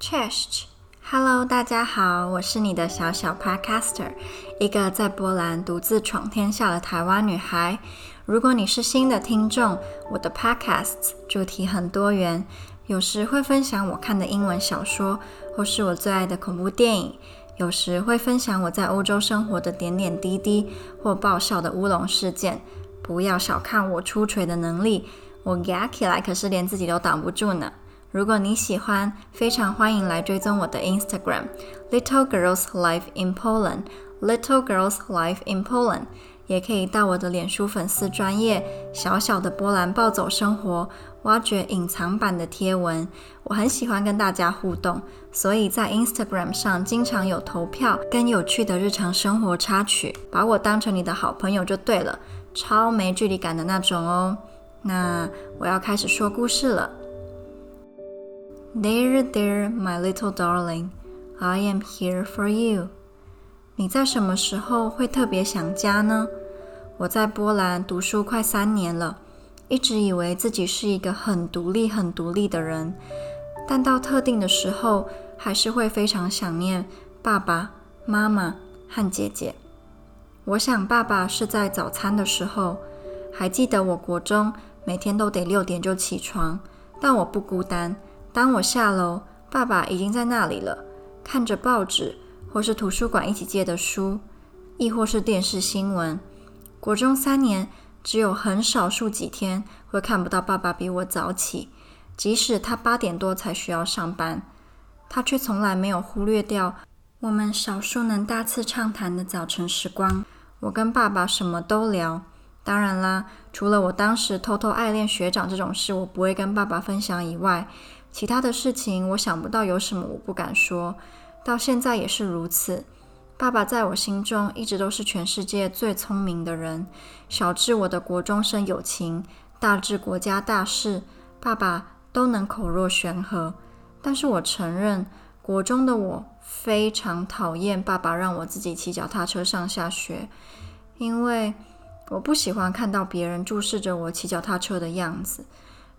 Chesh，Hello，大家好，我是你的小小 Podcaster，一个在波兰独自闯天下的台湾女孩。如果你是新的听众，我的 Podcasts 主题很多元，有时会分享我看的英文小说，或是我最爱的恐怖电影；有时会分享我在欧洲生活的点点滴滴或爆笑的乌龙事件。不要小看我出锤的能力。我夹起来可是连自己都挡不住呢。如果你喜欢，非常欢迎来追踪我的 Instagram Little Girls Life in Poland Little Girls Life in Poland，也可以到我的脸书粉丝专页小小的波兰暴走生活，挖掘隐藏版的贴文。我很喜欢跟大家互动，所以在 Instagram 上经常有投票跟有趣的日常生活插曲，把我当成你的好朋友就对了，超没距离感的那种哦。那我要开始说故事了。There, there, my little darling, I am here for you。你在什么时候会特别想家呢？我在波兰读书快三年了，一直以为自己是一个很独立、很独立的人，但到特定的时候，还是会非常想念爸爸妈妈和姐姐。我想爸爸是在早餐的时候，还记得我国中。每天都得六点就起床，但我不孤单。当我下楼，爸爸已经在那里了，看着报纸，或是图书馆一起借的书，亦或是电视新闻。国中三年，只有很少数几天会看不到爸爸比我早起，即使他八点多才需要上班，他却从来没有忽略掉我们少数能大肆畅谈的早晨时光。我跟爸爸什么都聊。当然啦，除了我当时偷偷爱恋学长这种事，我不会跟爸爸分享以外，其他的事情我想不到有什么我不敢说。到现在也是如此。爸爸在我心中一直都是全世界最聪明的人，小至我的国中生友情，大至国家大事，爸爸都能口若悬河。但是我承认，国中的我非常讨厌爸爸让我自己骑脚踏车上下学，因为。我不喜欢看到别人注视着我骑脚踏车的样子，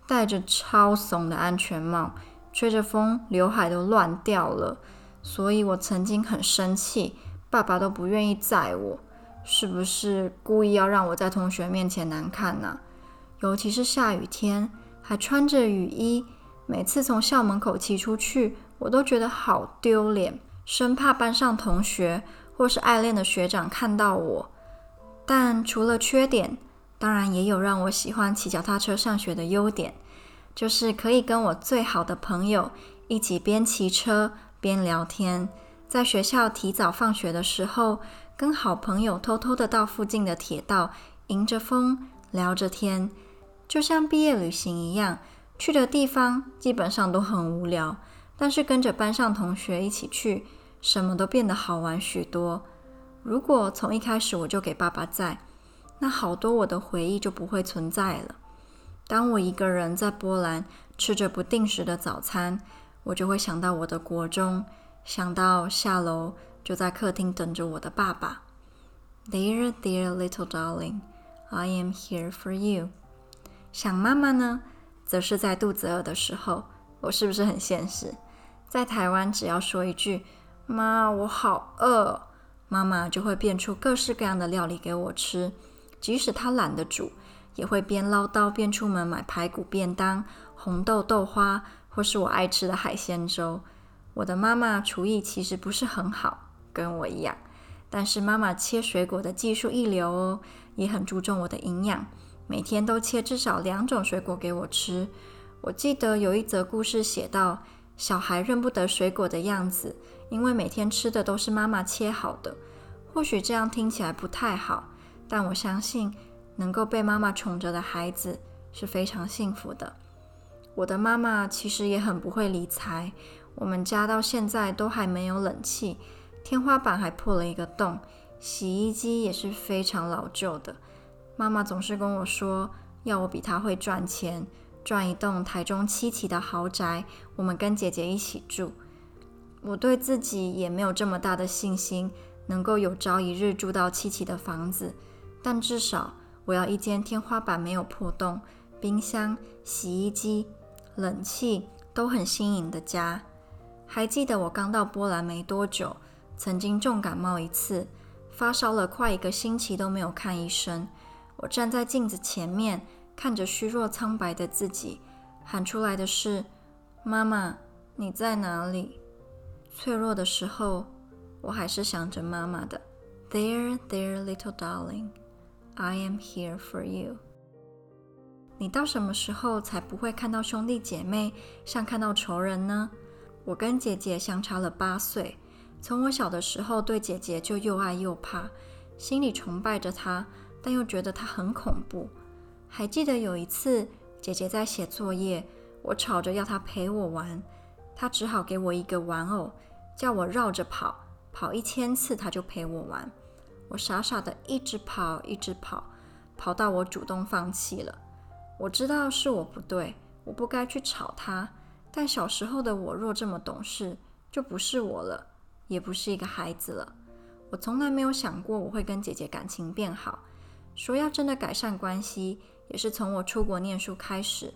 戴着超怂的安全帽，吹着风，刘海都乱掉了。所以我曾经很生气，爸爸都不愿意载我，是不是故意要让我在同学面前难看呢？尤其是下雨天，还穿着雨衣，每次从校门口骑出去，我都觉得好丢脸，生怕班上同学或是爱恋的学长看到我。但除了缺点，当然也有让我喜欢骑脚踏车上学的优点，就是可以跟我最好的朋友一起边骑车边聊天。在学校提早放学的时候，跟好朋友偷偷的到附近的铁道，迎着风聊着天，就像毕业旅行一样。去的地方基本上都很无聊，但是跟着班上同学一起去，什么都变得好玩许多。如果从一开始我就给爸爸载，那好多我的回忆就不会存在了。当我一个人在波兰吃着不定时的早餐，我就会想到我的国中，想到下楼就在客厅等着我的爸爸。There, there, little darling, I am here for you。想妈妈呢，则是在肚子饿的时候。我是不是很现实？在台湾，只要说一句“妈，我好饿”。妈妈就会变出各式各样的料理给我吃，即使她懒得煮，也会边唠叨边出门买排骨便当、红豆豆花，或是我爱吃的海鲜粥。我的妈妈厨艺其实不是很好，跟我一样，但是妈妈切水果的技术一流哦，也很注重我的营养，每天都切至少两种水果给我吃。我记得有一则故事写到，小孩认不得水果的样子。因为每天吃的都是妈妈切好的，或许这样听起来不太好，但我相信能够被妈妈宠着的孩子是非常幸福的。我的妈妈其实也很不会理财，我们家到现在都还没有冷气，天花板还破了一个洞，洗衣机也是非常老旧的。妈妈总是跟我说，要我比她会赚钱，赚一栋台中七期的豪宅，我们跟姐姐一起住。我对自己也没有这么大的信心，能够有朝一日住到七期的房子。但至少我要一间天花板没有破洞、冰箱、洗衣机、冷气都很新颖的家。还记得我刚到波兰没多久，曾经重感冒一次，发烧了快一个星期都没有看医生。我站在镜子前面，看着虚弱苍白的自己，喊出来的是：“妈妈，你在哪里？”脆弱的时候，我还是想着妈妈的。There, there, little darling, I am here for you. 你到什么时候才不会看到兄弟姐妹像看到仇人呢？我跟姐姐相差了八岁，从我小的时候对姐姐就又爱又怕，心里崇拜着她，但又觉得她很恐怖。还记得有一次，姐姐在写作业，我吵着要她陪我玩，她只好给我一个玩偶，叫我绕着跑，跑一千次她就陪我玩。我傻傻的一直跑，一直跑，跑到我主动放弃了。我知道是我不对，我不该去吵她。但小时候的我若这么懂事，就不是我了，也不是一个孩子了。我从来没有想过我会跟姐姐感情变好。说要真的改善关系，也是从我出国念书开始。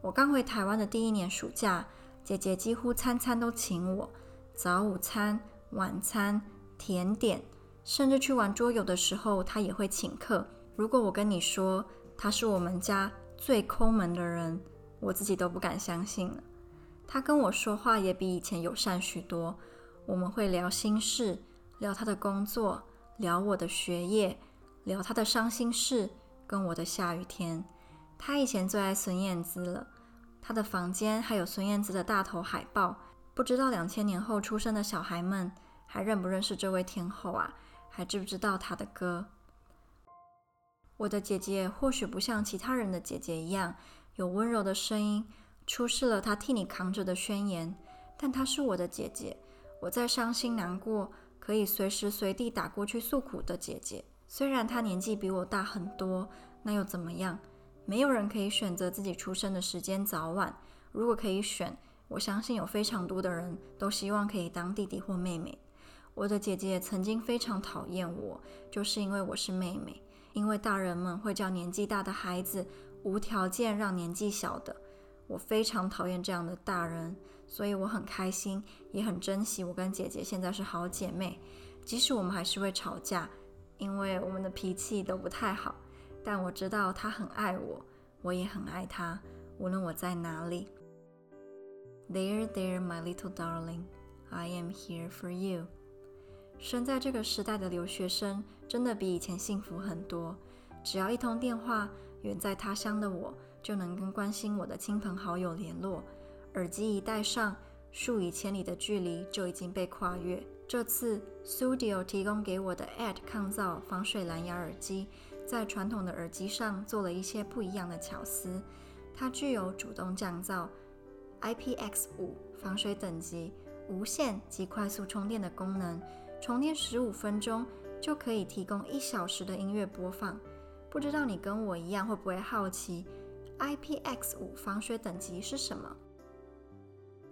我刚回台湾的第一年暑假，姐姐几乎餐餐都请我，早午餐、晚餐、甜点，甚至去玩桌游的时候，他也会请客。如果我跟你说他是我们家最抠门的人，我自己都不敢相信了。他跟我说话也比以前友善许多。我们会聊心事，聊他的工作，聊我的学业，聊他的伤心事，跟我的下雨天。他以前最爱孙燕姿了，他的房间还有孙燕姿的大头海报。不知道两千年后出生的小孩们还认不认识这位天后啊？还知不知道他的歌？我的姐姐或许不像其他人的姐姐一样有温柔的声音，出示了她替你扛着的宣言，但她是我的姐姐。我在伤心难过，可以随时随地打过去诉苦的姐姐。虽然她年纪比我大很多，那又怎么样？没有人可以选择自己出生的时间早晚。如果可以选，我相信有非常多的人都希望可以当弟弟或妹妹。我的姐姐曾经非常讨厌我，就是因为我是妹妹。因为大人们会叫年纪大的孩子无条件让年纪小的，我非常讨厌这样的大人，所以我很开心，也很珍惜我跟姐姐现在是好姐妹，即使我们还是会吵架，因为我们的脾气都不太好，但我知道她很爱我，我也很爱她，无论我在哪里。There, there, my little darling, I am here for you. 生在这个时代的留学生真的比以前幸福很多。只要一通电话，远在他乡的我就能跟关心我的亲朋好友联络。耳机一戴上，数以千里的距离就已经被跨越。这次 Studio 提供给我的 AD 抗噪防水蓝牙耳机，在传统的耳机上做了一些不一样的巧思。它具有主动降噪、IPX5 防水等级、无线及快速充电的功能。充电十五分钟就可以提供一小时的音乐播放。不知道你跟我一样会不会好奇，IPX5 防水等级是什么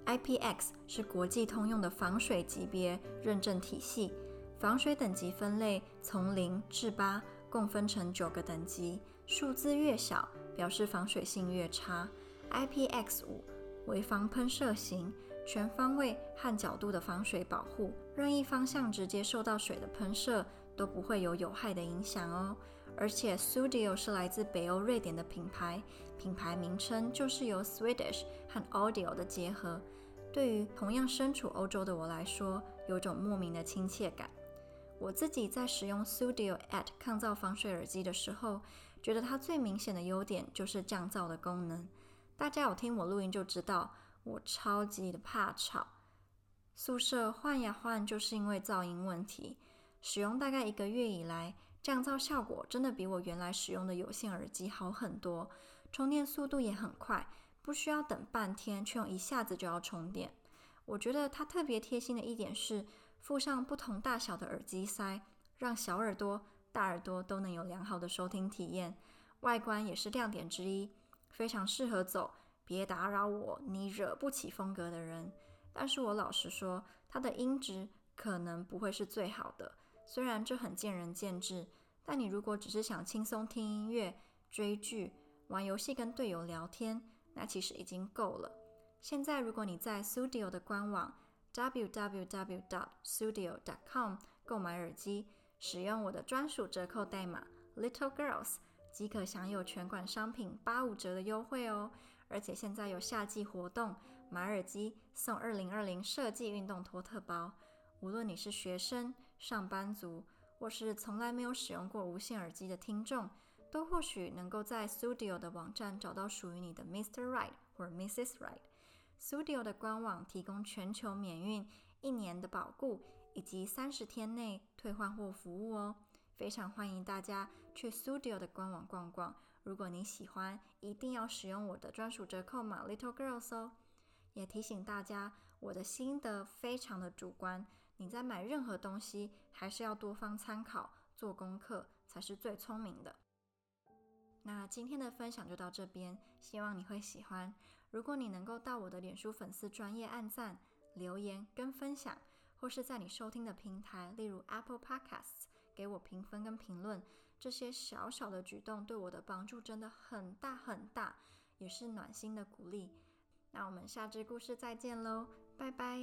？IPX 是国际通用的防水级别认证体系，防水等级分类从零至八，共分成九个等级，数字越小，表示防水性越差。IPX5 为防喷射型。全方位和角度的防水保护，任意方向直接受到水的喷射都不会有有害的影响哦。而且 Studio 是来自北欧瑞典的品牌，品牌名称就是由 Swedish 和 Audio 的结合。对于同样身处欧洲的我来说，有种莫名的亲切感。我自己在使用 Studio At 抗噪防水耳机的时候，觉得它最明显的优点就是降噪的功能。大家有听我录音就知道。我超级的怕吵，宿舍换呀换，就是因为噪音问题。使用大概一个月以来，降噪效果真的比我原来使用的有线耳机好很多，充电速度也很快，不需要等半天，却用一下子就要充电。我觉得它特别贴心的一点是，附上不同大小的耳机塞，让小耳朵、大耳朵都能有良好的收听体验。外观也是亮点之一，非常适合走。别打扰我，你惹不起风格的人。但是我老实说，它的音质可能不会是最好的。虽然这很见仁见智，但你如果只是想轻松听音乐、追剧、玩游戏、跟队友聊天，那其实已经够了。现在如果你在 Studio 的官网 www.studio.com 购买耳机，使用我的专属折扣代码 Little Girls，即可享有全款商品八五折的优惠哦。而且现在有夏季活动，买耳机送二零二零设计运动托特包。无论你是学生、上班族，或是从来没有使用过无线耳机的听众，都或许能够在 Studio 的网站找到属于你的 Mr. Right 或 Mrs. Right。Studio 的官网提供全球免运、一年的保固以及三十天内退换货服务哦。非常欢迎大家去 Studio 的官网逛逛。如果你喜欢，一定要使用我的专属折扣码 Little Girls 哦。也提醒大家，我的心得非常的主观，你在买任何东西还是要多方参考，做功课才是最聪明的。那今天的分享就到这边，希望你会喜欢。如果你能够到我的脸书粉丝专页按赞、留言跟分享，或是在你收听的平台，例如 Apple Podcasts，给我评分跟评论，这些小小的举动对我的帮助真的很大很大，也是暖心的鼓励。那我们下支故事再见喽，拜拜。